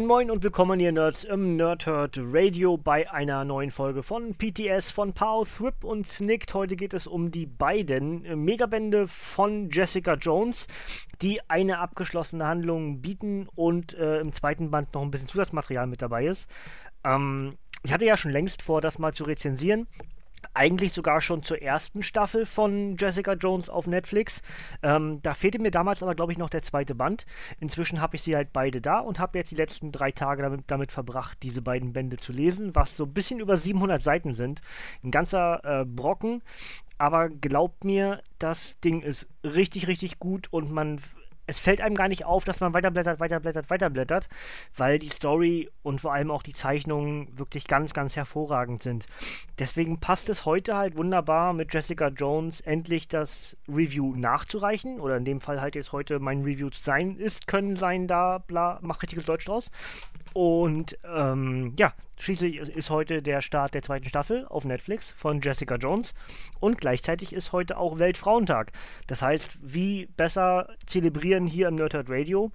Moin Moin und willkommen ihr Nerds im Nerdhurt Radio bei einer neuen Folge von PTS von Pau, Thrip und Snicked. Heute geht es um die beiden äh, Megabände von Jessica Jones, die eine abgeschlossene Handlung bieten und äh, im zweiten Band noch ein bisschen Zusatzmaterial mit dabei ist. Ähm, ich hatte ja schon längst vor, das mal zu rezensieren eigentlich sogar schon zur ersten Staffel von Jessica Jones auf Netflix. Ähm, da fehlte mir damals aber, glaube ich, noch der zweite Band. Inzwischen habe ich sie halt beide da und habe jetzt die letzten drei Tage damit, damit, verbracht, diese beiden Bände zu lesen, was so ein bisschen über 700 Seiten sind. Ein ganzer äh, Brocken. Aber glaubt mir, das Ding ist richtig, richtig gut und man es fällt einem gar nicht auf, dass man weiterblättert, weiterblättert, weiterblättert, weil die Story und vor allem auch die Zeichnungen wirklich ganz, ganz hervorragend sind. Deswegen passt es heute halt wunderbar mit Jessica Jones endlich das Review nachzureichen oder in dem Fall halt jetzt heute mein Review zu sein ist, können sein, da, bla, mach richtiges Deutsch draus. Und ähm, ja, schließlich ist heute der Start der zweiten Staffel auf Netflix von Jessica Jones und gleichzeitig ist heute auch Weltfrauentag. Das heißt, wie besser zelebrieren hier im Nerdhurt Radio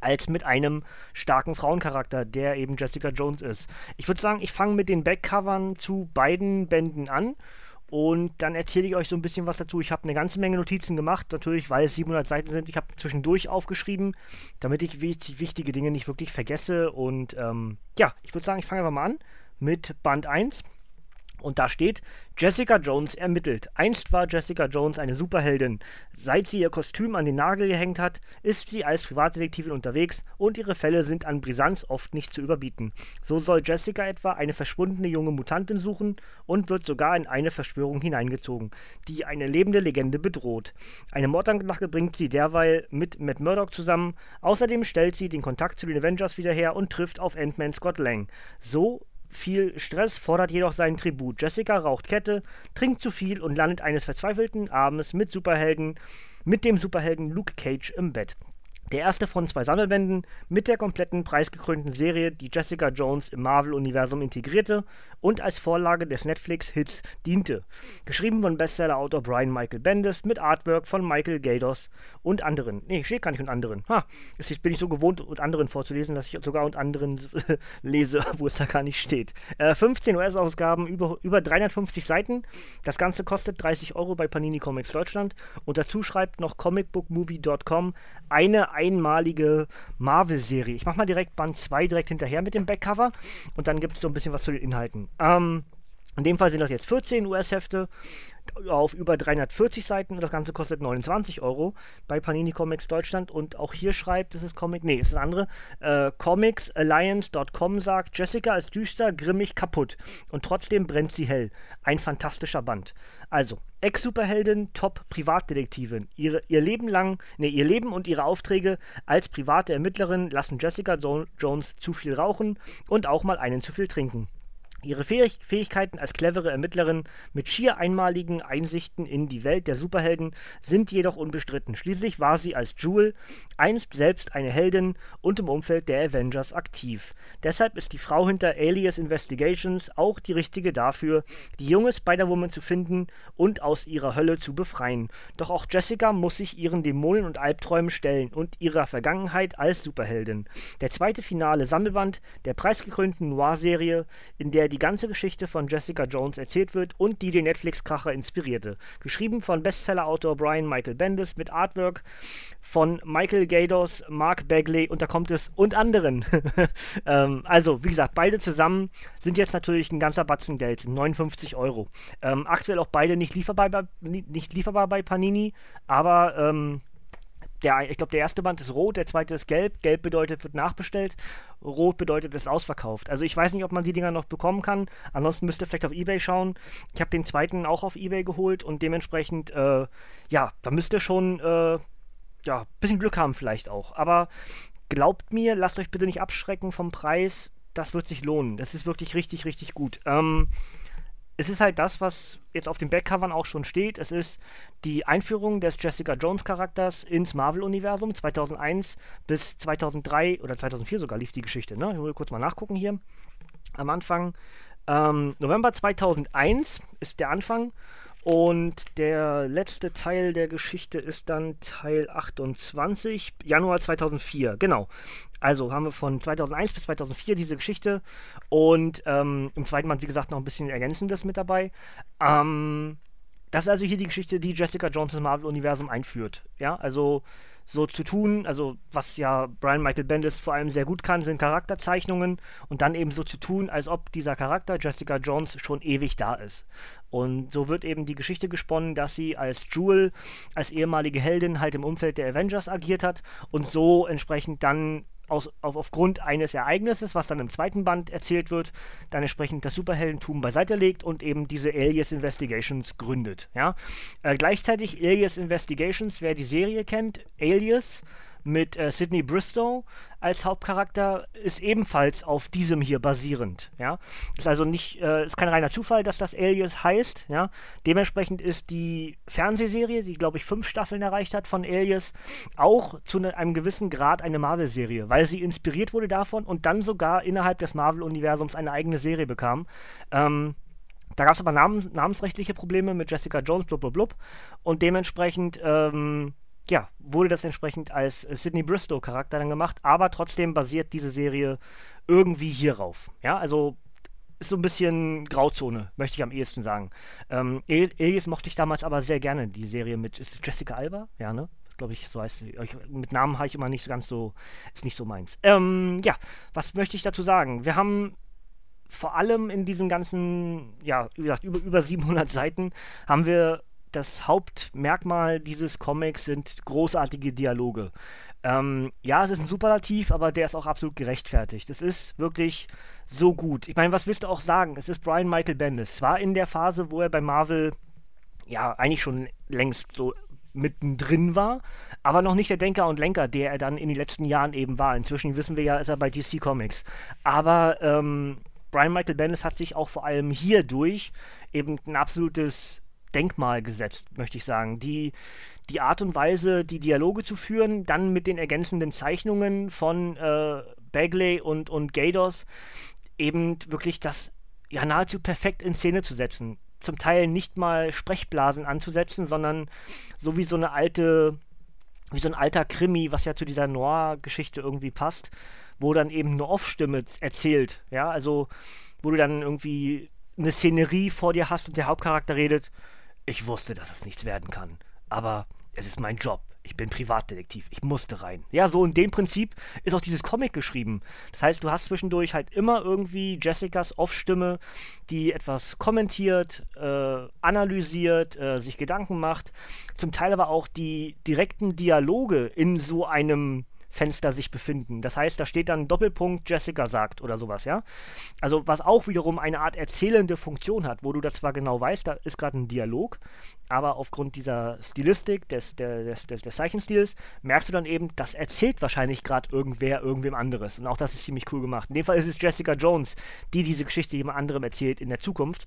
als mit einem starken Frauencharakter, der eben Jessica Jones ist. Ich würde sagen, ich fange mit den Backcovern zu beiden Bänden an und dann erzähle ich euch so ein bisschen was dazu. Ich habe eine ganze Menge Notizen gemacht, natürlich, weil es 700 Seiten sind. Ich habe zwischendurch aufgeschrieben, damit ich wichtige Dinge nicht wirklich vergesse. Und ähm, ja, ich würde sagen, ich fange einfach mal an mit Band 1. Und da steht, Jessica Jones ermittelt. Einst war Jessica Jones eine Superheldin. Seit sie ihr Kostüm an den Nagel gehängt hat, ist sie als Privatdetektivin unterwegs und ihre Fälle sind an Brisanz oft nicht zu überbieten. So soll Jessica etwa eine verschwundene junge Mutantin suchen und wird sogar in eine Verschwörung hineingezogen, die eine lebende Legende bedroht. Eine Mordanklage bringt sie derweil mit Matt Murdock zusammen. Außerdem stellt sie den Kontakt zu den Avengers wieder her und trifft auf Ant-Man Scott Lang. So viel Stress fordert jedoch seinen Tribut. Jessica raucht Kette, trinkt zu viel und landet eines verzweifelten Abends mit Superhelden, mit dem Superhelden Luke Cage im Bett. Der erste von zwei Sammelbänden mit der kompletten preisgekrönten Serie, die Jessica Jones im Marvel-Universum integrierte und als Vorlage des Netflix-Hits diente. Geschrieben von Bestseller-Autor Brian Michael Bendis mit Artwork von Michael Gados und anderen. Nee, steht gar nicht und anderen. Ha, jetzt bin ich so gewohnt, und anderen vorzulesen, dass ich sogar und anderen lese, wo es da gar nicht steht. Äh, 15 US-Ausgaben, über, über 350 Seiten. Das Ganze kostet 30 Euro bei Panini Comics Deutschland. Und dazu schreibt noch comicbookmovie.com eine einmalige Marvel-Serie. Ich mache mal direkt Band 2 direkt hinterher mit dem Backcover und dann gibt es so ein bisschen was zu den Inhalten. Ähm, in dem Fall sind das jetzt 14 US-Hefte auf über 340 Seiten und das Ganze kostet 29 Euro bei Panini Comics Deutschland und auch hier schreibt, es ist Comic, nee, es ist eine andere, äh, comicsalliance.com sagt, Jessica ist düster, grimmig, kaputt und trotzdem brennt sie hell. Ein fantastischer Band. Also, Ex-Superheldin, Top-Privatdetektivin. Ihr Leben lang, nee, ihr Leben und ihre Aufträge als private Ermittlerin lassen Jessica jo Jones zu viel rauchen und auch mal einen zu viel trinken. Ihre Fähigkeiten als clevere Ermittlerin mit schier einmaligen Einsichten in die Welt der Superhelden sind jedoch unbestritten. Schließlich war sie als Jewel einst selbst eine Heldin und im Umfeld der Avengers aktiv. Deshalb ist die Frau hinter Alias Investigations auch die richtige dafür, die junge Spider-Woman zu finden und aus ihrer Hölle zu befreien. Doch auch Jessica muss sich ihren Dämonen und Albträumen stellen und ihrer Vergangenheit als Superheldin. Der zweite finale Sammelband der preisgekrönten Noir-Serie, in der die ganze Geschichte von Jessica Jones erzählt wird und die den Netflix-Kracher inspirierte. Geschrieben von Bestseller-Autor Brian Michael Bendis mit Artwork von Michael Gados, Mark Bagley und da kommt es und anderen. ähm, also, wie gesagt, beide zusammen sind jetzt natürlich ein ganzer Batzen Geld, 59 Euro. Ähm, aktuell auch beide nicht lieferbar bei, nicht lieferbar bei Panini, aber ähm, der, ich glaube, der erste Band ist rot, der zweite ist gelb. Gelb bedeutet, wird nachbestellt. Rot bedeutet, ist ausverkauft. Also ich weiß nicht, ob man die Dinger noch bekommen kann. Ansonsten müsst ihr vielleicht auf Ebay schauen. Ich habe den zweiten auch auf Ebay geholt und dementsprechend, äh, ja, da müsst ihr schon äh, ja, bisschen Glück haben vielleicht auch. Aber glaubt mir, lasst euch bitte nicht abschrecken vom Preis. Das wird sich lohnen. Das ist wirklich richtig, richtig gut. Ähm, es ist halt das, was jetzt auf den Backcovern auch schon steht. Es ist die Einführung des Jessica Jones Charakters ins Marvel-Universum. 2001 bis 2003 oder 2004 sogar lief die Geschichte. Ne? Ich will kurz mal nachgucken hier am Anfang. Ähm, November 2001 ist der Anfang und der letzte Teil der Geschichte ist dann Teil 28, Januar 2004. Genau. Also haben wir von 2001 bis 2004 diese Geschichte und ähm, im zweiten Band, wie gesagt, noch ein bisschen Ergänzendes mit dabei. Ähm, das ist also hier die Geschichte, die Jessica Jones ins Marvel-Universum einführt. Ja, also so zu tun, also was ja Brian Michael Bendis vor allem sehr gut kann, sind Charakterzeichnungen und dann eben so zu tun, als ob dieser Charakter Jessica Jones schon ewig da ist. Und so wird eben die Geschichte gesponnen, dass sie als Jewel, als ehemalige Heldin halt im Umfeld der Avengers agiert hat und so entsprechend dann aus, auf, aufgrund eines Ereignisses, was dann im zweiten Band erzählt wird, dann entsprechend das Superheldentum beiseite legt und eben diese Alias Investigations gründet. Ja? Äh, gleichzeitig Alias Investigations, wer die Serie kennt, Alias mit äh, Sidney Bristow als Hauptcharakter ist ebenfalls auf diesem hier basierend. Ja, ist also nicht, äh, ist kein reiner Zufall, dass das Alias heißt. Ja, dementsprechend ist die Fernsehserie, die glaube ich fünf Staffeln erreicht hat von Alias, auch zu ne, einem gewissen Grad eine Marvel-Serie, weil sie inspiriert wurde davon und dann sogar innerhalb des Marvel-Universums eine eigene Serie bekam. Ähm, da gab es aber namens namensrechtliche Probleme mit Jessica Jones, blub, blub, blub. Und dementsprechend ähm, ja, wurde das entsprechend als Sidney Bristow-Charakter dann gemacht, aber trotzdem basiert diese Serie irgendwie hierauf. Ja, also ist so ein bisschen Grauzone, möchte ich am ehesten sagen. Ähm, Elias mochte ich damals aber sehr gerne, die Serie mit ist Jessica Alba, ja, ne? Glaube ich, so heißt sie. Mit Namen habe ich immer nicht so ganz so, ist nicht so meins. Ähm, ja, was möchte ich dazu sagen? Wir haben vor allem in diesem ganzen, ja, wie gesagt, über, über 700 Seiten haben wir das Hauptmerkmal dieses Comics sind großartige Dialoge. Ähm, ja, es ist ein Superlativ, aber der ist auch absolut gerechtfertigt. Es ist wirklich so gut. Ich meine, was willst du auch sagen? Es ist Brian Michael Bendis. Zwar in der Phase, wo er bei Marvel ja eigentlich schon längst so mittendrin war, aber noch nicht der Denker und Lenker, der er dann in den letzten Jahren eben war. Inzwischen wissen wir ja, ist er bei DC Comics. Aber ähm, Brian Michael Bendis hat sich auch vor allem hierdurch eben ein absolutes Denkmal gesetzt, möchte ich sagen. Die, die Art und Weise, die Dialoge zu führen, dann mit den ergänzenden Zeichnungen von äh, Bagley und, und Gados, eben wirklich das ja nahezu perfekt in Szene zu setzen. Zum Teil nicht mal Sprechblasen anzusetzen, sondern so wie so eine alte, wie so ein alter Krimi, was ja zu dieser Noir-Geschichte irgendwie passt, wo dann eben eine Off-Stimme erzählt, ja, also wo du dann irgendwie eine Szenerie vor dir hast und der Hauptcharakter redet ich wusste, dass es nichts werden kann. Aber es ist mein Job. Ich bin Privatdetektiv. Ich musste rein. Ja, so in dem Prinzip ist auch dieses Comic geschrieben. Das heißt, du hast zwischendurch halt immer irgendwie Jessicas Off-Stimme, die etwas kommentiert, äh, analysiert, äh, sich Gedanken macht. Zum Teil aber auch die direkten Dialoge in so einem Fenster sich befinden. Das heißt, da steht dann Doppelpunkt Jessica sagt oder sowas, ja. Also was auch wiederum eine Art erzählende Funktion hat, wo du das zwar genau weißt, da ist gerade ein Dialog, aber aufgrund dieser Stilistik, des, des, des, des Zeichenstils, merkst du dann eben, das erzählt wahrscheinlich gerade irgendwer irgendwem anderes. Und auch das ist ziemlich cool gemacht. In dem Fall ist es Jessica Jones, die diese Geschichte jemand anderem erzählt in der Zukunft.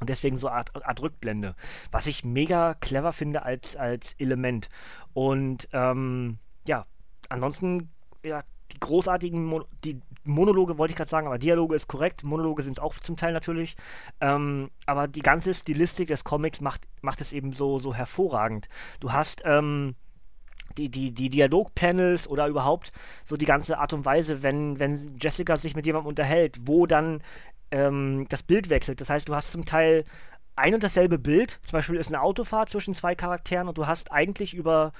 Und deswegen so Art, Art Rückblende. Was ich mega clever finde als, als Element. Und ähm, ja, ansonsten, ja, die großartigen Mon die Monologe wollte ich gerade sagen, aber Dialoge ist korrekt, Monologe sind es auch zum Teil natürlich. Ähm, aber die ganze Stilistik des Comics macht, macht es eben so, so hervorragend. Du hast ähm, die, die, die Dialogpanels oder überhaupt so die ganze Art und Weise, wenn, wenn Jessica sich mit jemandem unterhält, wo dann ähm, das Bild wechselt. Das heißt, du hast zum Teil ein und dasselbe Bild, zum Beispiel ist eine Autofahrt zwischen zwei Charakteren und du hast eigentlich über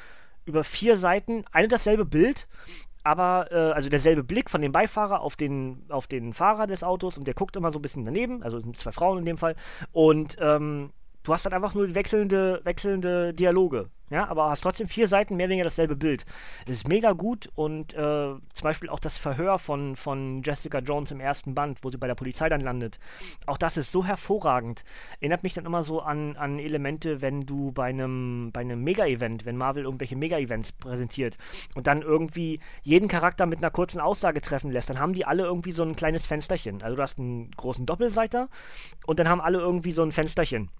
über vier Seiten ein und dasselbe Bild, aber äh, also derselbe Blick von dem Beifahrer auf den, auf den Fahrer des Autos und der guckt immer so ein bisschen daneben, also sind zwei Frauen in dem Fall. Und ähm, du hast dann einfach nur wechselnde, wechselnde Dialoge. ja, aber hast trotzdem vier Seiten mehr oder weniger dasselbe Bild. Das ist mega gut und äh, zum Beispiel auch das Verhör von, von Jessica Jones im ersten Band, wo sie bei der Polizei dann landet. Auch das ist so hervorragend. Erinnert mich dann immer so an, an Elemente, wenn du bei einem, bei einem Mega-Event, wenn Marvel irgendwelche Mega-Events präsentiert und dann irgendwie jeden Charakter mit einer kurzen Aussage treffen lässt, dann haben die alle irgendwie so ein kleines Fensterchen. Also du hast einen großen Doppelseiter und dann haben alle irgendwie so ein Fensterchen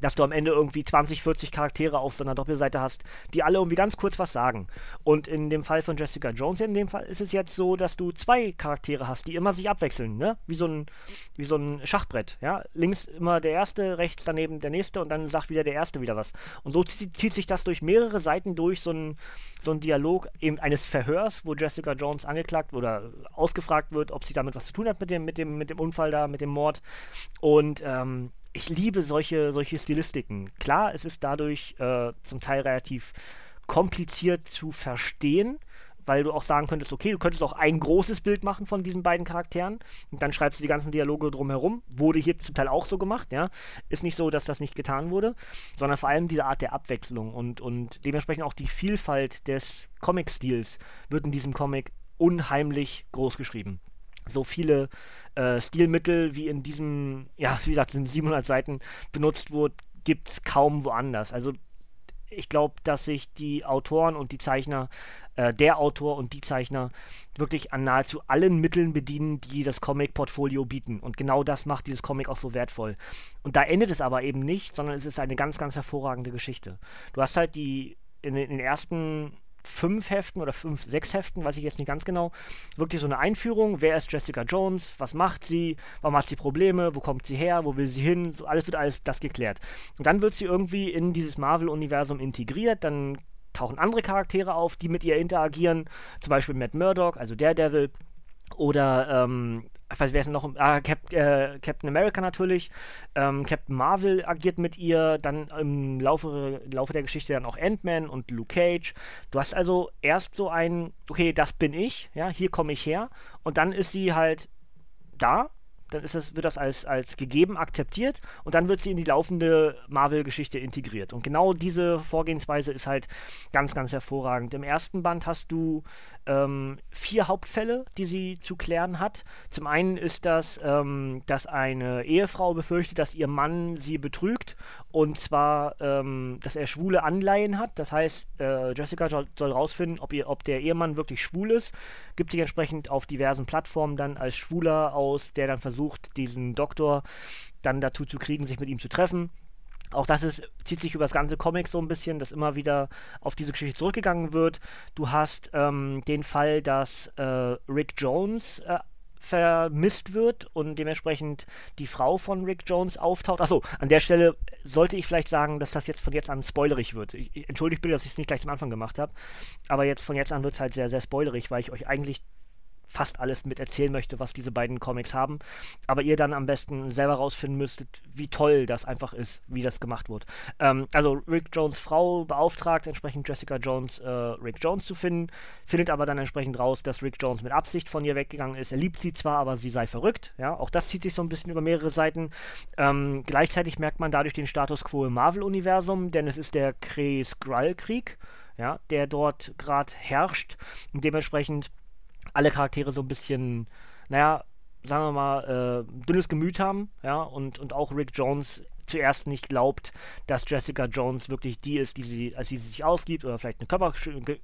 dass du am Ende irgendwie 20, 40 Charaktere auf so einer Doppelseite hast, die alle irgendwie ganz kurz was sagen. Und in dem Fall von Jessica Jones, in dem Fall ist es jetzt so, dass du zwei Charaktere hast, die immer sich abwechseln, ne? Wie so ein, wie so ein Schachbrett, ja? Links immer der erste, rechts daneben der nächste und dann sagt wieder der erste wieder was. Und so zieht sich das durch mehrere Seiten durch, so ein, so ein Dialog eben eines Verhörs, wo Jessica Jones angeklagt oder ausgefragt wird, ob sie damit was zu tun hat mit dem, mit dem, mit dem Unfall da, mit dem Mord. Und ähm, ich liebe solche, solche Stilistiken. Klar, es ist dadurch äh, zum Teil relativ kompliziert zu verstehen, weil du auch sagen könntest, okay, du könntest auch ein großes Bild machen von diesen beiden Charakteren und dann schreibst du die ganzen Dialoge drumherum. Wurde hier zum Teil auch so gemacht, ja. Ist nicht so, dass das nicht getan wurde, sondern vor allem diese Art der Abwechslung und, und dementsprechend auch die Vielfalt des Comic-Stils wird in diesem Comic unheimlich groß geschrieben. So viele äh, Stilmittel wie in diesem, ja, wie gesagt, sind 700 Seiten benutzt wurde, gibt es kaum woanders. Also ich glaube, dass sich die Autoren und die Zeichner, äh, der Autor und die Zeichner wirklich an nahezu allen Mitteln bedienen, die das Comic-Portfolio bieten. Und genau das macht dieses Comic auch so wertvoll. Und da endet es aber eben nicht, sondern es ist eine ganz, ganz hervorragende Geschichte. Du hast halt die in, in den ersten fünf Heften oder fünf, sechs Heften, weiß ich jetzt nicht ganz genau, wirklich so eine Einführung. Wer ist Jessica Jones? Was macht sie? Warum hat sie Probleme? Wo kommt sie her? Wo will sie hin? So alles wird alles das geklärt. Und dann wird sie irgendwie in dieses Marvel-Universum integriert. Dann tauchen andere Charaktere auf, die mit ihr interagieren. Zum Beispiel Matt Murdock, also Daredevil. Oder ähm, ich weiß, wer ist noch? Ah, Cap, äh, Captain America natürlich. Ähm, Captain Marvel agiert mit ihr. Dann im Laufe, Laufe der Geschichte dann auch Ant-Man und Luke Cage. Du hast also erst so ein, okay, das bin ich, ja, hier komme ich her. Und dann ist sie halt da dann ist das, wird das als, als gegeben akzeptiert und dann wird sie in die laufende Marvel-Geschichte integriert. Und genau diese Vorgehensweise ist halt ganz, ganz hervorragend. Im ersten Band hast du ähm, vier Hauptfälle, die sie zu klären hat. Zum einen ist das, ähm, dass eine Ehefrau befürchtet, dass ihr Mann sie betrügt und zwar, ähm, dass er schwule Anleihen hat. Das heißt, äh, Jessica soll, rausfinden, ob, ob der Ehemann wirklich schwul ist, gibt sich entsprechend auf diversen Plattformen dann als Schwuler aus, der dann versucht, diesen Doktor dann dazu zu kriegen, sich mit ihm zu treffen. Auch das ist, zieht sich über das ganze Comic so ein bisschen, dass immer wieder auf diese Geschichte zurückgegangen wird. Du hast ähm, den Fall, dass äh, Rick Jones äh, vermisst wird und dementsprechend die Frau von Rick Jones auftaucht. Achso, an der Stelle sollte ich vielleicht sagen, dass das jetzt von jetzt an spoilerig wird. Ich, entschuldigt bitte, dass ich es nicht gleich am Anfang gemacht habe, aber jetzt von jetzt an wird es halt sehr, sehr spoilerig, weil ich euch eigentlich fast alles mit erzählen möchte, was diese beiden Comics haben. Aber ihr dann am besten selber rausfinden müsstet, wie toll das einfach ist, wie das gemacht wird. Ähm, also Rick Jones Frau beauftragt, entsprechend Jessica Jones äh, Rick Jones zu finden, findet aber dann entsprechend raus, dass Rick Jones mit Absicht von ihr weggegangen ist. Er liebt sie zwar, aber sie sei verrückt. Ja, auch das zieht sich so ein bisschen über mehrere Seiten. Ähm, gleichzeitig merkt man dadurch den Status quo im Marvel-Universum, denn es ist der Kree-Skrull-Krieg, ja, der dort gerade herrscht und dementsprechend alle Charaktere so ein bisschen, naja, sagen wir mal, äh, dünnes Gemüt haben, ja, und, und auch Rick Jones zuerst nicht glaubt, dass Jessica Jones wirklich die ist, die sie, als sie sich ausgibt oder vielleicht ein Körper,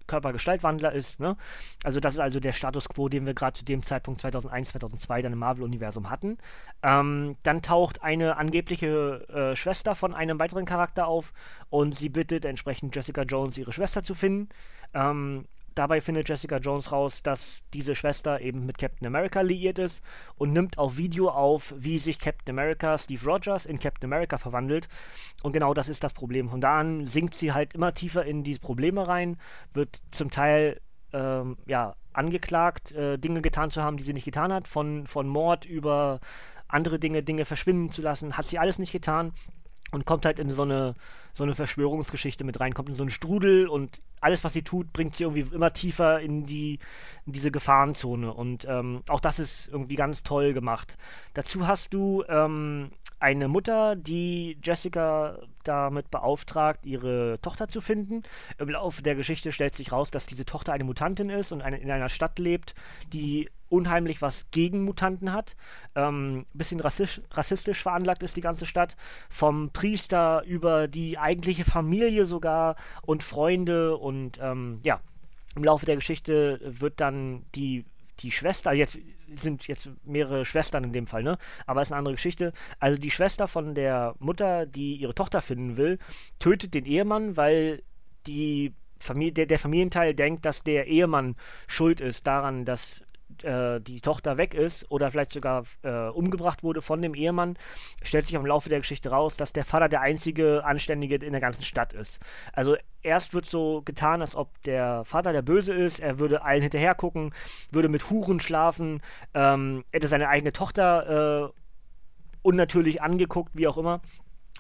Körpergestaltwandler ist. Ne? Also das ist also der Status quo, den wir gerade zu dem Zeitpunkt 2001, 2002 dann im Marvel-Universum hatten. Ähm, dann taucht eine angebliche äh, Schwester von einem weiteren Charakter auf und sie bittet entsprechend Jessica Jones, ihre Schwester zu finden. Ähm, Dabei findet Jessica Jones raus, dass diese Schwester eben mit Captain America liiert ist und nimmt auf Video auf, wie sich Captain America, Steve Rogers, in Captain America verwandelt. Und genau das ist das Problem. Von da an sinkt sie halt immer tiefer in diese Probleme rein, wird zum Teil ähm, ja, angeklagt, äh, Dinge getan zu haben, die sie nicht getan hat, von, von Mord über andere Dinge, Dinge verschwinden zu lassen, hat sie alles nicht getan und kommt halt in so eine, so eine Verschwörungsgeschichte mit rein, kommt in so einen Strudel und alles, was sie tut, bringt sie irgendwie immer tiefer in, die, in diese Gefahrenzone. Und ähm, auch das ist irgendwie ganz toll gemacht. Dazu hast du ähm, eine Mutter, die Jessica damit beauftragt, ihre Tochter zu finden. Im Laufe der Geschichte stellt sich raus, dass diese Tochter eine Mutantin ist und eine, in einer Stadt lebt, die unheimlich was gegen Mutanten hat. Ähm, bisschen rassistisch, rassistisch veranlagt ist die ganze Stadt. Vom Priester über die eigentliche Familie sogar und Freunde und ähm, ja, im Laufe der Geschichte wird dann die die Schwester, jetzt sind jetzt mehrere Schwestern in dem Fall, ne? Aber ist eine andere Geschichte. Also die Schwester von der Mutter, die ihre Tochter finden will, tötet den Ehemann, weil die Familie, der, der Familienteil denkt, dass der Ehemann schuld ist daran, dass äh, die Tochter weg ist oder vielleicht sogar äh, umgebracht wurde von dem Ehemann, stellt sich im Laufe der Geschichte raus, dass der Vater der einzige Anständige in der ganzen Stadt ist. Also erst wird so getan, als ob der Vater der Böse ist, er würde allen hinterher gucken, würde mit Huren schlafen, ähm, hätte seine eigene Tochter äh, unnatürlich angeguckt, wie auch immer.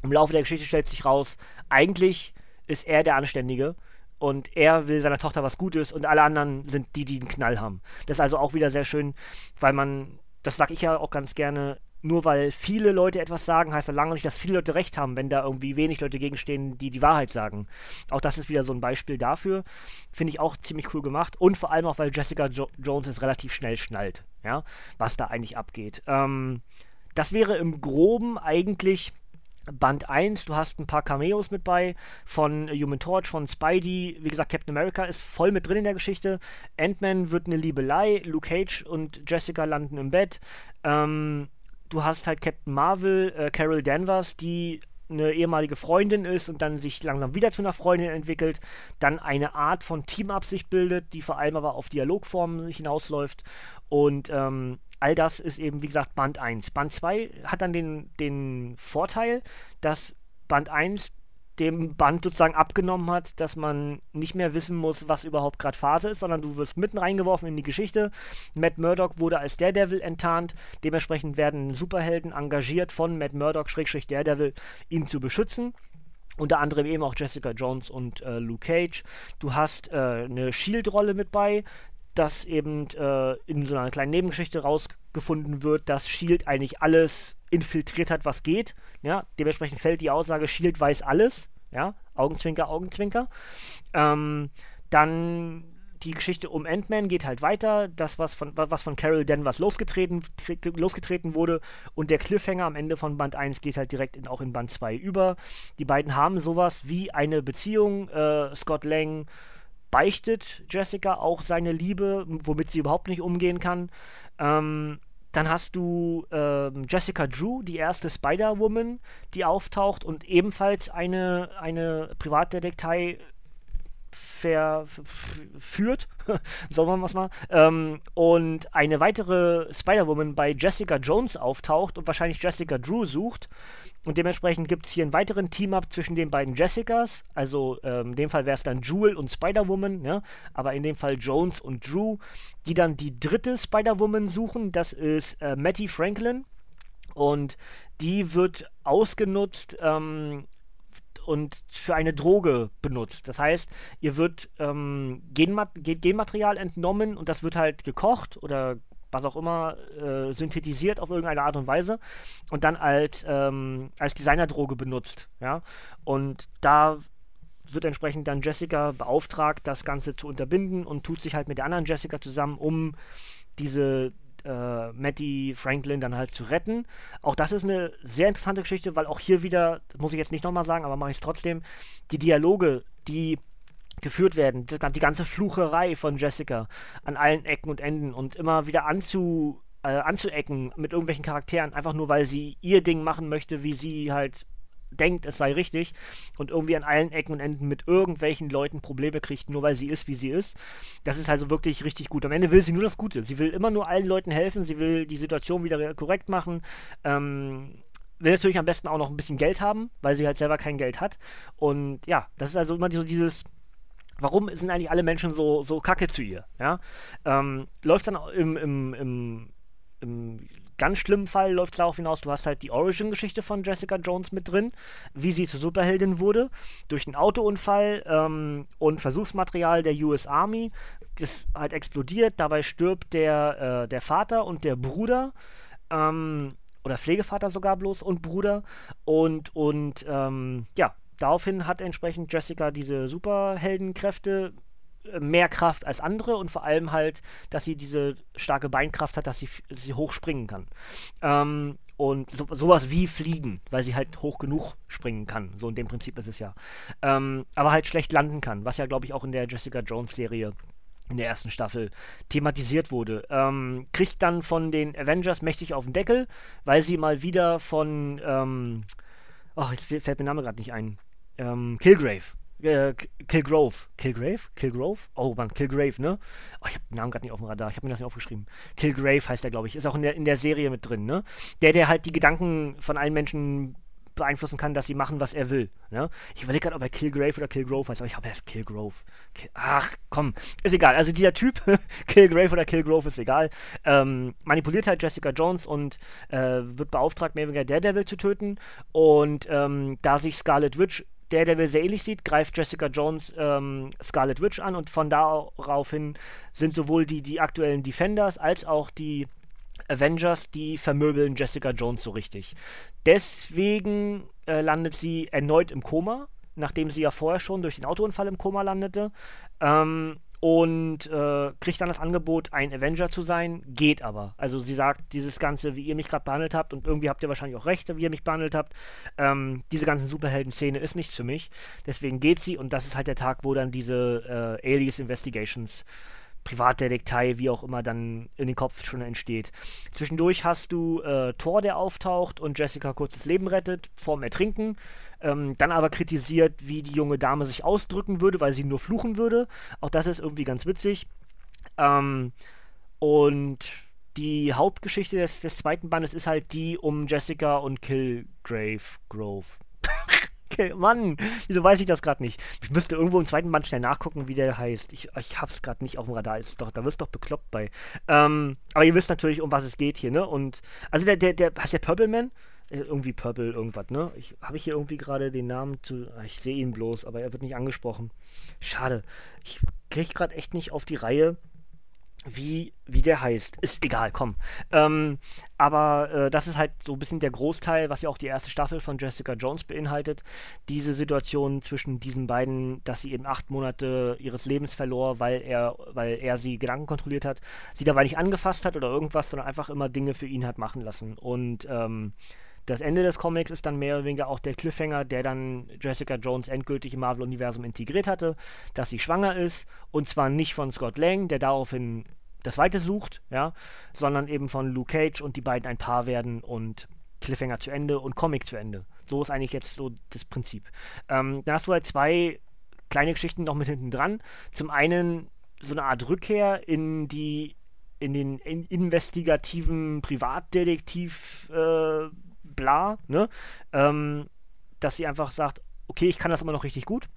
Im Laufe der Geschichte stellt sich raus, eigentlich ist er der Anständige und er will seiner Tochter was Gutes und alle anderen sind die, die einen Knall haben. Das ist also auch wieder sehr schön, weil man, das sage ich ja auch ganz gerne, nur weil viele Leute etwas sagen, heißt das lange nicht, dass viele Leute recht haben, wenn da irgendwie wenig Leute gegenstehen, die die Wahrheit sagen. Auch das ist wieder so ein Beispiel dafür. Finde ich auch ziemlich cool gemacht. Und vor allem auch, weil Jessica jo Jones es relativ schnell schnallt, ja, was da eigentlich abgeht. Ähm, das wäre im Groben eigentlich Band 1, du hast ein paar Cameos mit bei von Human Torch, von Spidey, wie gesagt, Captain America ist voll mit drin in der Geschichte. Ant-Man wird eine Liebelei, Luke Cage und Jessica landen im Bett. Ähm, du hast halt Captain Marvel, äh, Carol Danvers, die eine ehemalige Freundin ist und dann sich langsam wieder zu einer Freundin entwickelt, dann eine Art von Team-Up sich bildet, die vor allem aber auf Dialogformen hinausläuft und ähm, all das ist eben, wie gesagt, Band 1. Band 2 hat dann den, den Vorteil, dass Band 1 dem Band sozusagen abgenommen hat, dass man nicht mehr wissen muss, was überhaupt gerade Phase ist, sondern du wirst mitten reingeworfen in die Geschichte. Matt Murdock wurde als Daredevil enttarnt, dementsprechend werden Superhelden engagiert von Matt Murdock, Schrägstrich Daredevil, ihn zu beschützen. Unter anderem eben auch Jessica Jones und äh, Luke Cage. Du hast äh, eine Shield-Rolle mit bei, dass eben äh, in so einer kleinen Nebengeschichte rausgefunden wird, dass Shield eigentlich alles infiltriert hat, was geht. Ja, dementsprechend fällt die Aussage, Shield weiß alles. Ja, Augenzwinker, Augenzwinker. Ähm, dann die Geschichte um Ant-Man geht halt weiter. Das, was von, was von Carol Danvers losgetreten, losgetreten wurde. Und der Cliffhanger am Ende von Band 1 geht halt direkt in, auch in Band 2 über. Die beiden haben sowas wie eine Beziehung. Äh, Scott Lang beichtet Jessica auch seine Liebe, womit sie überhaupt nicht umgehen kann. Ähm, dann hast du ähm, Jessica Drew, die erste Spider-Woman, die auftaucht und ebenfalls eine, eine Privatdetektei verführt, sagen wir mal, ähm, und eine weitere Spider-Woman bei Jessica Jones auftaucht und wahrscheinlich Jessica Drew sucht und dementsprechend gibt es hier einen weiteren Team-Up zwischen den beiden Jessicas. Also ähm, in dem Fall wäre es dann Jewel und Spider-Woman, ja? aber in dem Fall Jones und Drew, die dann die dritte Spider-Woman suchen. Das ist äh, Mattie Franklin. Und die wird ausgenutzt ähm, und für eine Droge benutzt. Das heißt, ihr wird ähm, Genmat Genmaterial entnommen und das wird halt gekocht oder was auch immer, äh, synthetisiert auf irgendeine Art und Weise und dann als, ähm, als Designerdroge benutzt. Ja? Und da wird entsprechend dann Jessica beauftragt, das Ganze zu unterbinden und tut sich halt mit der anderen Jessica zusammen, um diese äh, Matty Franklin dann halt zu retten. Auch das ist eine sehr interessante Geschichte, weil auch hier wieder, muss ich jetzt nicht nochmal sagen, aber mache ich es trotzdem, die Dialoge, die geführt werden. Die ganze Flucherei von Jessica an allen Ecken und Enden und immer wieder anzu, äh, anzuecken mit irgendwelchen Charakteren, einfach nur weil sie ihr Ding machen möchte, wie sie halt denkt, es sei richtig und irgendwie an allen Ecken und Enden mit irgendwelchen Leuten Probleme kriegt, nur weil sie ist, wie sie ist. Das ist also wirklich richtig gut. Am Ende will sie nur das Gute. Sie will immer nur allen Leuten helfen, sie will die Situation wieder korrekt machen. Ähm, will natürlich am besten auch noch ein bisschen Geld haben, weil sie halt selber kein Geld hat. Und ja, das ist also immer so dieses warum sind eigentlich alle Menschen so, so kacke zu ihr? Ja? Ähm, läuft dann im, im, im, im ganz schlimmen Fall läuft es darauf hinaus, du hast halt die Origin-Geschichte von Jessica Jones mit drin, wie sie zur Superheldin wurde, durch einen Autounfall ähm, und Versuchsmaterial der US Army, das halt explodiert, dabei stirbt der, äh, der Vater und der Bruder, ähm, oder Pflegevater sogar bloß und Bruder und, und ähm, ja, daraufhin hat entsprechend Jessica diese Superheldenkräfte mehr Kraft als andere und vor allem halt, dass sie diese starke Beinkraft hat, dass sie, sie hoch springen kann. Ähm, und so, sowas wie fliegen, weil sie halt hoch genug springen kann. So in dem Prinzip ist es ja. Ähm, aber halt schlecht landen kann, was ja, glaube ich, auch in der Jessica Jones-Serie in der ersten Staffel thematisiert wurde. Ähm, kriegt dann von den Avengers mächtig auf den Deckel, weil sie mal wieder von, ähm, oh, jetzt fällt mir der Name gerade nicht ein, ähm, Killgrave äh, Killgrove. Killgrave? Killgrove? Oh Mann, Killgrave, ne? Oh, ich habe den Namen gerade nicht auf dem Radar. Ich habe mir das nicht aufgeschrieben. Killgrave heißt der, glaube ich. Ist auch in der, in der Serie mit drin, ne? Der, der halt die Gedanken von allen Menschen beeinflussen kann, dass sie machen, was er will. Ne? Ich überlege gerade, ob er Killgrave oder Killgrove heißt, aber ich habe erst Killgrove. Kill Ach, komm, ist egal. Also dieser Typ, Killgrave oder Killgrove, ist egal. Ähm, manipuliert halt Jessica Jones und äh, wird beauftragt, mehr oder weniger Daredevil zu töten. Und ähm, da sich Scarlet Witch der, der sehr ähnlich sieht, greift Jessica Jones ähm, Scarlet Witch an und von daraufhin sind sowohl die, die aktuellen Defenders als auch die Avengers, die vermöbeln Jessica Jones so richtig. Deswegen äh, landet sie erneut im Koma, nachdem sie ja vorher schon durch den Autounfall im Koma landete. Ähm, und äh, kriegt dann das Angebot, ein Avenger zu sein, geht aber. Also sie sagt, dieses Ganze, wie ihr mich gerade behandelt habt, und irgendwie habt ihr wahrscheinlich auch recht, wie ihr mich behandelt habt, ähm, diese ganze Superhelden-Szene ist nichts für mich. Deswegen geht sie und das ist halt der Tag, wo dann diese äh, Alias Investigations Privatdetektei, wie auch immer, dann in den Kopf schon entsteht. Zwischendurch hast du äh, Thor, der auftaucht und Jessica kurzes Leben rettet, vorm Ertrinken ähm, dann aber kritisiert, wie die junge Dame sich ausdrücken würde, weil sie nur fluchen würde. Auch das ist irgendwie ganz witzig. Ähm, und die Hauptgeschichte des, des zweiten Bandes ist halt die um Jessica und Killgrave Grove. okay, Mann, wieso weiß ich das gerade nicht? Ich müsste irgendwo im zweiten Band schnell nachgucken, wie der heißt. Ich, ich hab's gerade nicht auf dem Radar. Ist doch, da wirst du doch bekloppt bei. Ähm, aber ihr wisst natürlich, um was es geht hier, ne? Und also der, der, der, heißt der Purple Man? Irgendwie Purple irgendwas, ne? Ich, Habe ich hier irgendwie gerade den Namen zu. Ah, ich sehe ihn bloß, aber er wird nicht angesprochen. Schade. Ich kriege gerade echt nicht auf die Reihe, wie, wie der heißt. Ist egal, komm. Ähm, aber äh, das ist halt so ein bisschen der Großteil, was ja auch die erste Staffel von Jessica Jones beinhaltet. Diese Situation zwischen diesen beiden, dass sie eben acht Monate ihres Lebens verlor, weil er, weil er sie Gedanken kontrolliert hat, sie dabei nicht angefasst hat oder irgendwas, sondern einfach immer Dinge für ihn hat machen lassen. Und ähm, das Ende des Comics ist dann mehr oder weniger auch der Cliffhanger, der dann Jessica Jones endgültig im Marvel-Universum integriert hatte, dass sie schwanger ist und zwar nicht von Scott Lang, der daraufhin das Weite sucht, ja, sondern eben von Luke Cage und die beiden ein Paar werden und Cliffhanger zu Ende und Comic zu Ende. So ist eigentlich jetzt so das Prinzip. Ähm, dann hast du halt zwei kleine Geschichten noch mit hinten dran. Zum einen so eine Art Rückkehr in die in den in investigativen Privatdetektiv äh, bla, ne? Ähm, dass sie einfach sagt, okay, ich kann das immer noch richtig gut.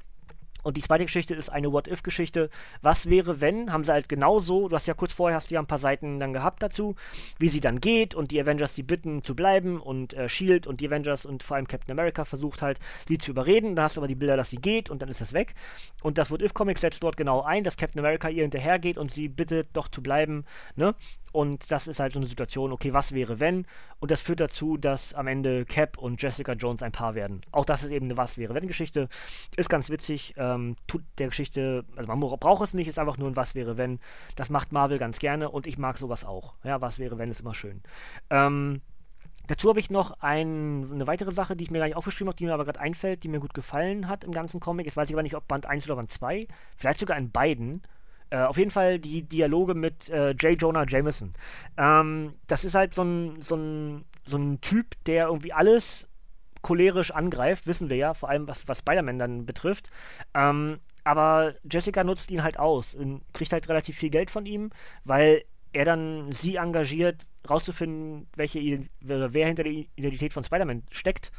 Und die zweite Geschichte ist eine What-If-Geschichte. Was wäre, wenn, haben sie halt genauso, du hast ja kurz vorher, hast du ja ein paar Seiten dann gehabt dazu, wie sie dann geht und die Avengers sie bitten zu bleiben und äh, S.H.I.E.L.D. und die Avengers und vor allem Captain America versucht halt, sie zu überreden. Dann hast du aber die Bilder, dass sie geht und dann ist das weg. Und das What-If-Comic setzt dort genau ein, dass Captain America ihr hinterhergeht und sie bittet doch zu bleiben, ne? Und das ist halt so eine Situation, okay, was wäre wenn? Und das führt dazu, dass am Ende Cap und Jessica Jones ein Paar werden. Auch das ist eben eine Was wäre wenn Geschichte. Ist ganz witzig, ähm, tut der Geschichte, also man braucht es nicht, ist einfach nur ein Was wäre wenn. Das macht Marvel ganz gerne und ich mag sowas auch. Ja, Was wäre wenn ist immer schön. Ähm, Dazu habe ich noch ein, eine weitere Sache, die ich mir gar nicht aufgeschrieben habe, die mir aber gerade einfällt, die mir gut gefallen hat im ganzen Comic. Jetzt weiß ich aber nicht, ob Band 1 oder Band 2, vielleicht sogar in beiden. Äh, auf jeden Fall die Dialoge mit äh, J. Jonah Jameson. Ähm, das ist halt so ein, so, ein, so ein Typ, der irgendwie alles cholerisch angreift, wissen wir ja, vor allem was, was Spider-Man dann betrifft. Ähm, aber Jessica nutzt ihn halt aus und kriegt halt relativ viel Geld von ihm, weil er dann sie engagiert, rauszufinden, welche wer hinter der Identität von Spider-Man steckt.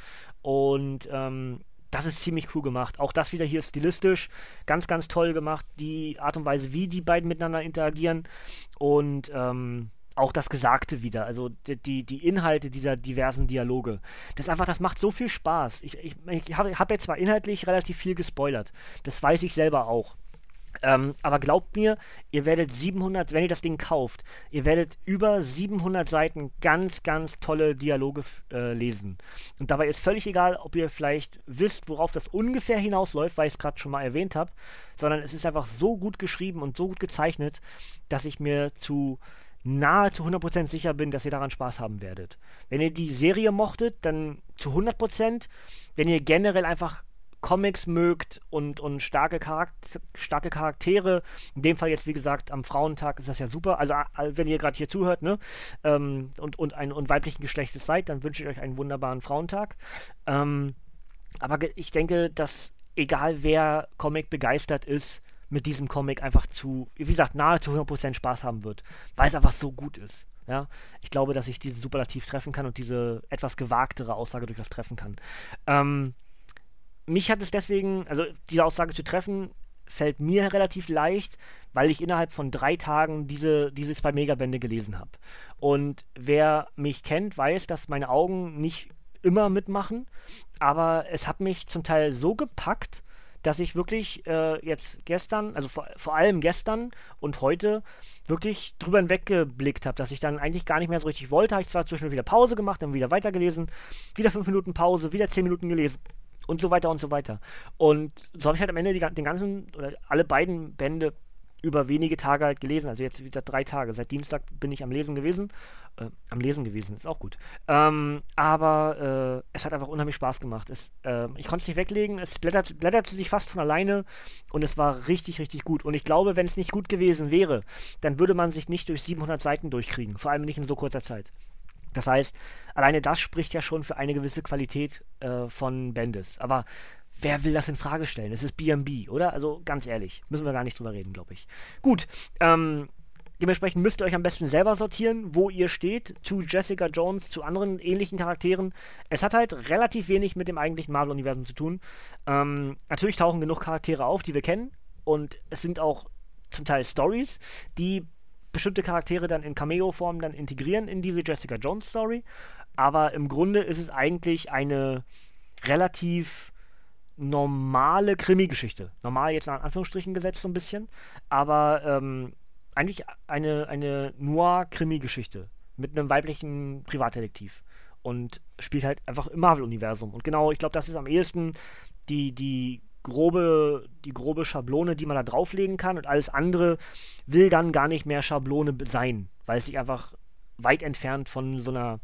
Und ähm, das ist ziemlich cool gemacht. Auch das wieder hier stilistisch ganz, ganz toll gemacht. Die Art und Weise, wie die beiden miteinander interagieren. Und ähm, auch das Gesagte wieder, also die, die, Inhalte dieser diversen Dialoge. Das einfach, das macht so viel Spaß. Ich, ich, ich habe hab jetzt zwar inhaltlich relativ viel gespoilert, das weiß ich selber auch. Ähm, aber glaubt mir, ihr werdet 700, wenn ihr das Ding kauft, ihr werdet über 700 Seiten ganz, ganz tolle Dialoge äh, lesen. Und dabei ist völlig egal, ob ihr vielleicht wisst, worauf das ungefähr hinausläuft, weil ich es gerade schon mal erwähnt habe, sondern es ist einfach so gut geschrieben und so gut gezeichnet, dass ich mir zu nahezu 100% sicher bin, dass ihr daran Spaß haben werdet. Wenn ihr die Serie mochtet, dann zu 100%. Wenn ihr generell einfach Comics mögt und, und starke, Charakter, starke Charaktere, in dem Fall jetzt wie gesagt am Frauentag ist das ja super, also wenn ihr gerade hier zuhört ne, ähm, und, und, ein, und weiblichen Geschlechtes seid, dann wünsche ich euch einen wunderbaren Frauentag. Ähm, aber ich denke, dass egal wer Comic begeistert ist, mit diesem Comic einfach zu, wie gesagt, nahezu 100% Spaß haben wird, weil es einfach so gut ist. Ja, ich glaube, dass ich diesen Superlativ treffen kann und diese etwas gewagtere Aussage durchaus treffen kann. Ähm, mich hat es deswegen, also diese Aussage zu treffen, fällt mir relativ leicht, weil ich innerhalb von drei Tagen diese, diese zwei Megabände gelesen habe. Und wer mich kennt, weiß, dass meine Augen nicht immer mitmachen, aber es hat mich zum Teil so gepackt, dass ich wirklich äh, jetzt gestern, also vor, vor, allem gestern und heute, wirklich drüber hinweggeblickt habe, dass ich dann eigentlich gar nicht mehr so richtig wollte. Habe ich zwar zwischendurch wieder Pause gemacht, dann wieder weitergelesen, wieder fünf Minuten Pause, wieder zehn Minuten gelesen und so weiter und so weiter. Und so habe ich halt am Ende die, den ganzen, oder alle beiden Bände über wenige Tage halt gelesen. Also jetzt wieder drei Tage. Seit Dienstag bin ich am Lesen gewesen. Äh, am Lesen gewesen, ist auch gut. Ähm, aber äh, es hat einfach unheimlich Spaß gemacht. Es, äh, ich konnte es nicht weglegen. Es blättert, blätterte sich fast von alleine und es war richtig, richtig gut. Und ich glaube, wenn es nicht gut gewesen wäre, dann würde man sich nicht durch 700 Seiten durchkriegen. Vor allem nicht in so kurzer Zeit. Das heißt, alleine das spricht ja schon für eine gewisse Qualität äh, von Bendis. Aber wer will das in Frage stellen? Es ist BMB, oder? Also ganz ehrlich, müssen wir gar nicht drüber reden, glaube ich. Gut, ähm, dementsprechend müsst ihr euch am besten selber sortieren, wo ihr steht, zu Jessica Jones, zu anderen ähnlichen Charakteren. Es hat halt relativ wenig mit dem eigentlichen Marvel-Universum zu tun. Ähm, natürlich tauchen genug Charaktere auf, die wir kennen. Und es sind auch zum Teil Stories, die bestimmte Charaktere dann in Cameo-Form dann integrieren in diese Jessica Jones Story. Aber im Grunde ist es eigentlich eine relativ normale Krimi-Geschichte. Normal jetzt in Anführungsstrichen gesetzt so ein bisschen. Aber ähm, eigentlich eine, eine Noir-Krimi-Geschichte mit einem weiblichen Privatdetektiv. Und spielt halt einfach im Marvel-Universum. Und genau, ich glaube, das ist am ehesten die, die grobe, die grobe Schablone, die man da drauflegen kann und alles andere will dann gar nicht mehr Schablone sein, weil es sich einfach weit entfernt von so einer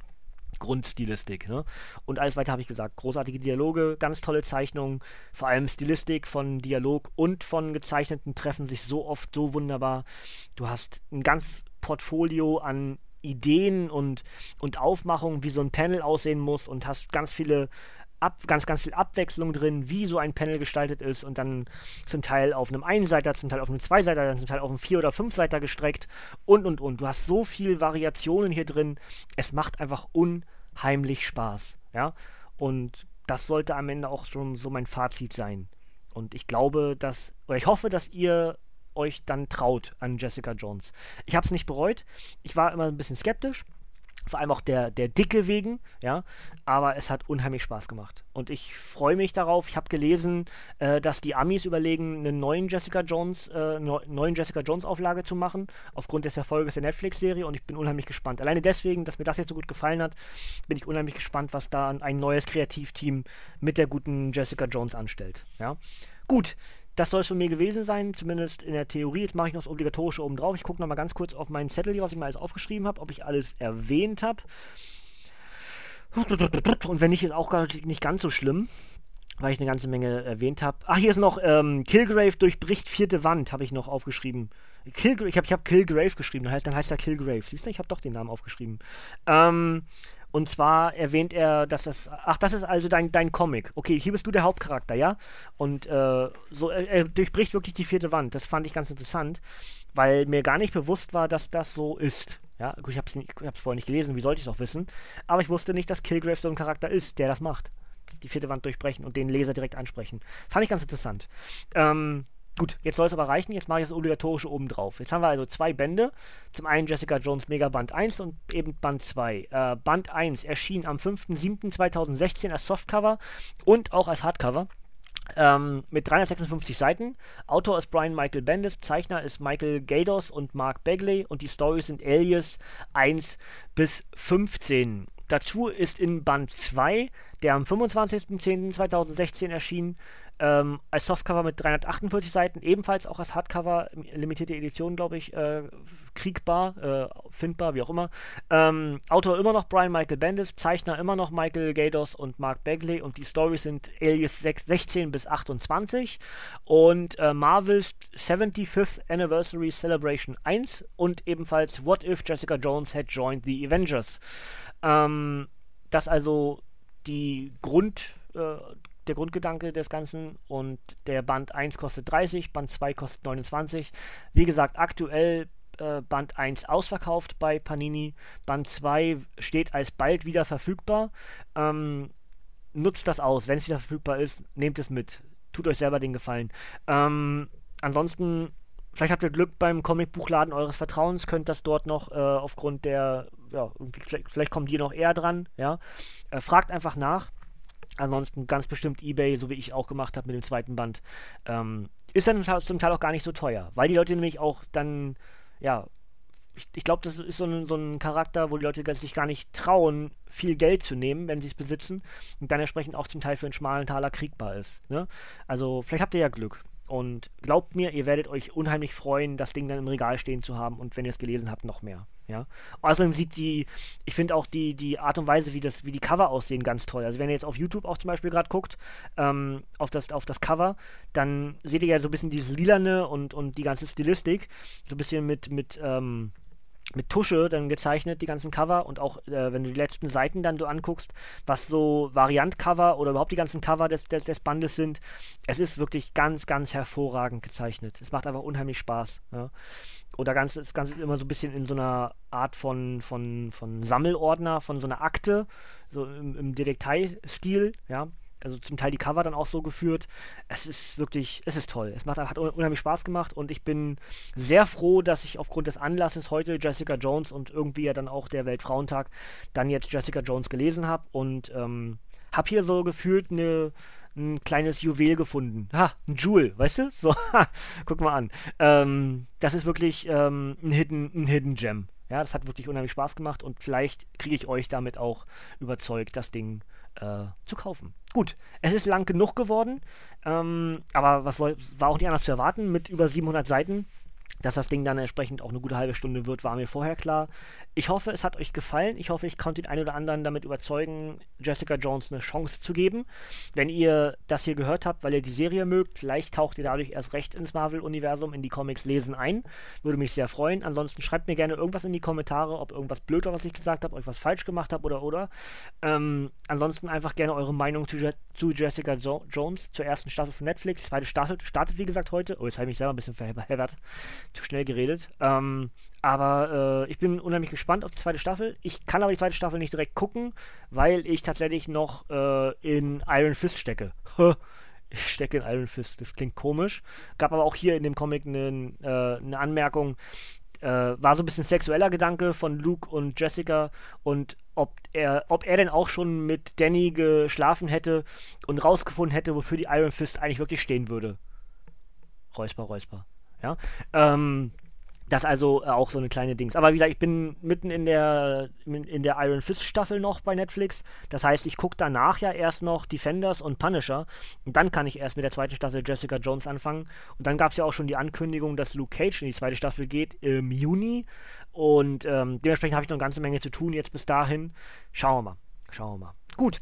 Grundstilistik. Ne? Und alles weiter habe ich gesagt. Großartige Dialoge, ganz tolle Zeichnungen, vor allem Stilistik von Dialog und von gezeichneten treffen sich so oft so wunderbar. Du hast ein ganz Portfolio an Ideen und, und Aufmachungen, wie so ein Panel aussehen muss und hast ganz viele ab, ganz, ganz viel Abwechslung drin, wie so ein Panel gestaltet ist und dann zum Teil auf einem Einseiter, zum Teil auf einem Zweiseiter, zum Teil auf einem Vier- oder Fünfseiter gestreckt und und und. Du hast so viel Variationen hier drin. Es macht einfach unheimlich Spaß. Ja. Und das sollte am Ende auch schon so mein Fazit sein. Und ich glaube, dass, oder ich hoffe, dass ihr euch dann traut an Jessica Jones. Ich habe es nicht bereut. Ich war immer ein bisschen skeptisch vor allem auch der, der Dicke wegen, ja. Aber es hat unheimlich Spaß gemacht. Und ich freue mich darauf. Ich habe gelesen, äh, dass die Amis überlegen, eine neuen Jessica Jones, äh, neuen Jessica Jones Auflage zu machen, aufgrund des Erfolges der Netflix-Serie. Und ich bin unheimlich gespannt. Alleine deswegen, dass mir das jetzt so gut gefallen hat, bin ich unheimlich gespannt, was da ein neues Kreativteam mit der guten Jessica Jones anstellt. Ja. Gut, das soll es von mir gewesen sein, zumindest in der Theorie. Jetzt mache ich noch das Obligatorische oben drauf. Ich gucke nochmal ganz kurz auf meinen Zettel hier, was ich mal alles aufgeschrieben habe, ob ich alles erwähnt habe. Und wenn nicht, ist auch gar nicht ganz so schlimm, weil ich eine ganze Menge erwähnt habe. Ach, hier ist noch ähm, Killgrave durchbricht vierte Wand, habe ich noch aufgeschrieben. Kill, ich habe ich hab Killgrave geschrieben, dann heißt, dann heißt er Killgrave. Siehst du, ich habe doch den Namen aufgeschrieben. Ähm, und zwar erwähnt er, dass das. Ach, das ist also dein, dein Comic. Okay, hier bist du der Hauptcharakter, ja? Und äh, so, er, er durchbricht wirklich die vierte Wand. Das fand ich ganz interessant, weil mir gar nicht bewusst war, dass das so ist. Ja, ich habe es vorher nicht gelesen, wie sollte ich es auch wissen? Aber ich wusste nicht, dass Killgrave so ein Charakter ist, der das macht. Die vierte Wand durchbrechen und den Leser direkt ansprechen. Fand ich ganz interessant. Ähm, Gut, jetzt soll es aber reichen. Jetzt mache ich das obligatorische oben drauf. Jetzt haben wir also zwei Bände. Zum einen Jessica Jones Mega Band 1 und eben Band 2. Äh, Band 1 erschien am 5.7.2016 als Softcover und auch als Hardcover. Ähm, mit 356 Seiten. Autor ist Brian Michael Bendis, Zeichner ist Michael Gados und Mark Bagley und die Storys sind Alias 1 bis 15. Dazu ist in Band 2, der am 25.10.2016 erschien, ähm, als Softcover mit 348 Seiten, ebenfalls auch als Hardcover, limitierte Edition, glaube ich, äh, kriegbar, äh, findbar, wie auch immer. Ähm, Autor immer noch Brian Michael Bendis, Zeichner immer noch Michael Gados und Mark Bagley und die Storys sind Alias 6, 16 bis 28 und äh, Marvel's 75th Anniversary Celebration 1 und ebenfalls What If Jessica Jones Had Joined the Avengers. Ähm, das also die Grund, äh, der Grundgedanke des Ganzen und der Band 1 kostet 30, Band 2 kostet 29. Wie gesagt, aktuell äh, Band 1 ausverkauft bei Panini, Band 2 steht als bald wieder verfügbar. Ähm, nutzt das aus, wenn es wieder verfügbar ist, nehmt es mit. Tut euch selber den Gefallen. Ähm, ansonsten, vielleicht habt ihr Glück beim Comicbuchladen eures Vertrauens, könnt das dort noch äh, aufgrund der, ja, vielleicht, vielleicht kommt ihr noch eher dran, ja. Äh, fragt einfach nach. Ansonsten ganz bestimmt eBay, so wie ich auch gemacht habe mit dem zweiten Band. Ähm, ist dann zum Teil auch gar nicht so teuer, weil die Leute nämlich auch dann, ja, ich, ich glaube, das ist so ein, so ein Charakter, wo die Leute sich gar nicht trauen, viel Geld zu nehmen, wenn sie es besitzen und dann entsprechend auch zum Teil für einen schmalen Taler kriegbar ist. Ne? Also vielleicht habt ihr ja Glück. Und glaubt mir, ihr werdet euch unheimlich freuen, das Ding dann im Regal stehen zu haben und wenn ihr es gelesen habt, noch mehr. Ja. Außerdem sieht die, ich finde auch die, die Art und Weise, wie, das, wie die Cover aussehen, ganz toll. Also wenn ihr jetzt auf YouTube auch zum Beispiel gerade guckt, ähm, auf, das, auf das Cover, dann seht ihr ja so ein bisschen dieses Lilane und, und die ganze Stilistik, so ein bisschen mit, mit ähm, mit Tusche dann gezeichnet, die ganzen Cover und auch, äh, wenn du die letzten Seiten dann du anguckst, was so Variant-Cover oder überhaupt die ganzen Cover des, des, des, Bandes sind, es ist wirklich ganz, ganz hervorragend gezeichnet. Es macht einfach unheimlich Spaß. Ja. Das Ganze, das Ganze ist immer so ein bisschen in so einer Art von, von, von Sammelordner, von so einer Akte, so im, im Detektei-Stil, ja also zum Teil die Cover dann auch so geführt. Es ist wirklich, es ist toll. Es macht, hat unheimlich Spaß gemacht und ich bin sehr froh, dass ich aufgrund des Anlasses heute Jessica Jones und irgendwie ja dann auch der Weltfrauentag dann jetzt Jessica Jones gelesen habe und ähm, habe hier so gefühlt eine ein kleines Juwel gefunden. Ha, ein Jewel, weißt du? So, guck mal an. Ähm, das ist wirklich ähm, ein, Hidden, ein Hidden Gem. Ja, das hat wirklich unheimlich Spaß gemacht und vielleicht kriege ich euch damit auch überzeugt, das Ding äh, zu kaufen. Gut, es ist lang genug geworden, ähm, aber was soll, war auch nicht anders zu erwarten mit über 700 Seiten. Dass das Ding dann entsprechend auch eine gute halbe Stunde wird, war mir vorher klar. Ich hoffe, es hat euch gefallen. Ich hoffe, ich konnte den einen oder anderen damit überzeugen, Jessica Jones eine Chance zu geben. Wenn ihr das hier gehört habt, weil ihr die Serie mögt, vielleicht taucht ihr dadurch erst recht ins Marvel-Universum, in die Comics lesen ein. Würde mich sehr freuen. Ansonsten schreibt mir gerne irgendwas in die Kommentare, ob irgendwas blöd war, was ich gesagt habe, ich was falsch gemacht habe oder oder. Ähm, ansonsten einfach gerne eure Meinung zu, Je zu Jessica jo Jones zur ersten Staffel von Netflix. Zweite Staffel startet, wie gesagt, heute. Oh, jetzt habe ich mich selber ein bisschen verheddert. Zu schnell geredet. Ähm, aber äh, ich bin unheimlich gespannt auf die zweite Staffel. Ich kann aber die zweite Staffel nicht direkt gucken, weil ich tatsächlich noch äh, in Iron Fist stecke. ich stecke in Iron Fist, das klingt komisch. Gab aber auch hier in dem Comic eine, äh, eine Anmerkung, äh, war so ein bisschen sexueller Gedanke von Luke und Jessica und ob er, ob er denn auch schon mit Danny geschlafen hätte und rausgefunden hätte, wofür die Iron Fist eigentlich wirklich stehen würde. Räusper, Räusper. Ja. Ähm, das also äh, auch so eine kleine Dings. Aber wie gesagt, ich bin mitten in der, in der Iron Fist Staffel noch bei Netflix. Das heißt, ich gucke danach ja erst noch Defenders und Punisher. Und dann kann ich erst mit der zweiten Staffel Jessica Jones anfangen. Und dann gab es ja auch schon die Ankündigung, dass Luke Cage in die zweite Staffel geht im Juni. Und ähm, dementsprechend habe ich noch eine ganze Menge zu tun jetzt bis dahin. Schauen wir mal. Schauen wir mal. Gut.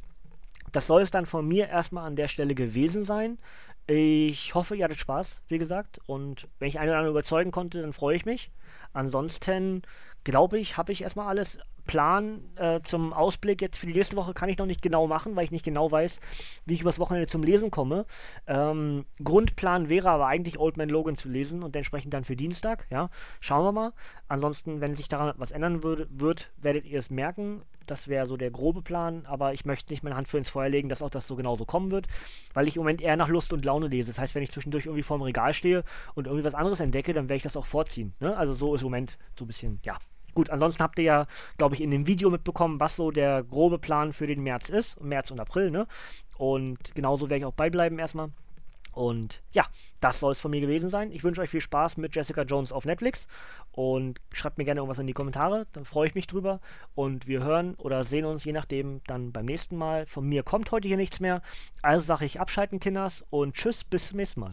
Das soll es dann von mir erstmal an der Stelle gewesen sein. Ich hoffe, ihr hattet Spaß, wie gesagt. Und wenn ich einen oder anderen überzeugen konnte, dann freue ich mich. Ansonsten glaube ich, habe ich erstmal alles. Plan äh, zum Ausblick jetzt für die nächste Woche kann ich noch nicht genau machen, weil ich nicht genau weiß, wie ich übers Wochenende zum Lesen komme. Ähm, Grundplan wäre aber eigentlich Old Man Logan zu lesen und entsprechend dann für Dienstag. Ja, schauen wir mal. Ansonsten, wenn sich daran was ändern würde, wird, werdet ihr es merken. Das wäre so der grobe Plan, aber ich möchte nicht meine Hand für ins Feuer legen, dass auch das so genauso kommen wird, weil ich im Moment eher nach Lust und Laune lese. Das heißt, wenn ich zwischendurch irgendwie vorm Regal stehe und irgendwie was anderes entdecke, dann werde ich das auch vorziehen. Ne? Also so ist im Moment so ein bisschen, ja, Gut, ansonsten habt ihr ja, glaube ich, in dem Video mitbekommen, was so der grobe Plan für den März ist. März und April, ne? Und genauso werde ich auch beibleiben erstmal. Und ja, das soll es von mir gewesen sein. Ich wünsche euch viel Spaß mit Jessica Jones auf Netflix und schreibt mir gerne irgendwas in die Kommentare, dann freue ich mich drüber. Und wir hören oder sehen uns je nachdem dann beim nächsten Mal. Von mir kommt heute hier nichts mehr. Also sage ich abschalten, Kinders, und tschüss, bis zum nächsten Mal.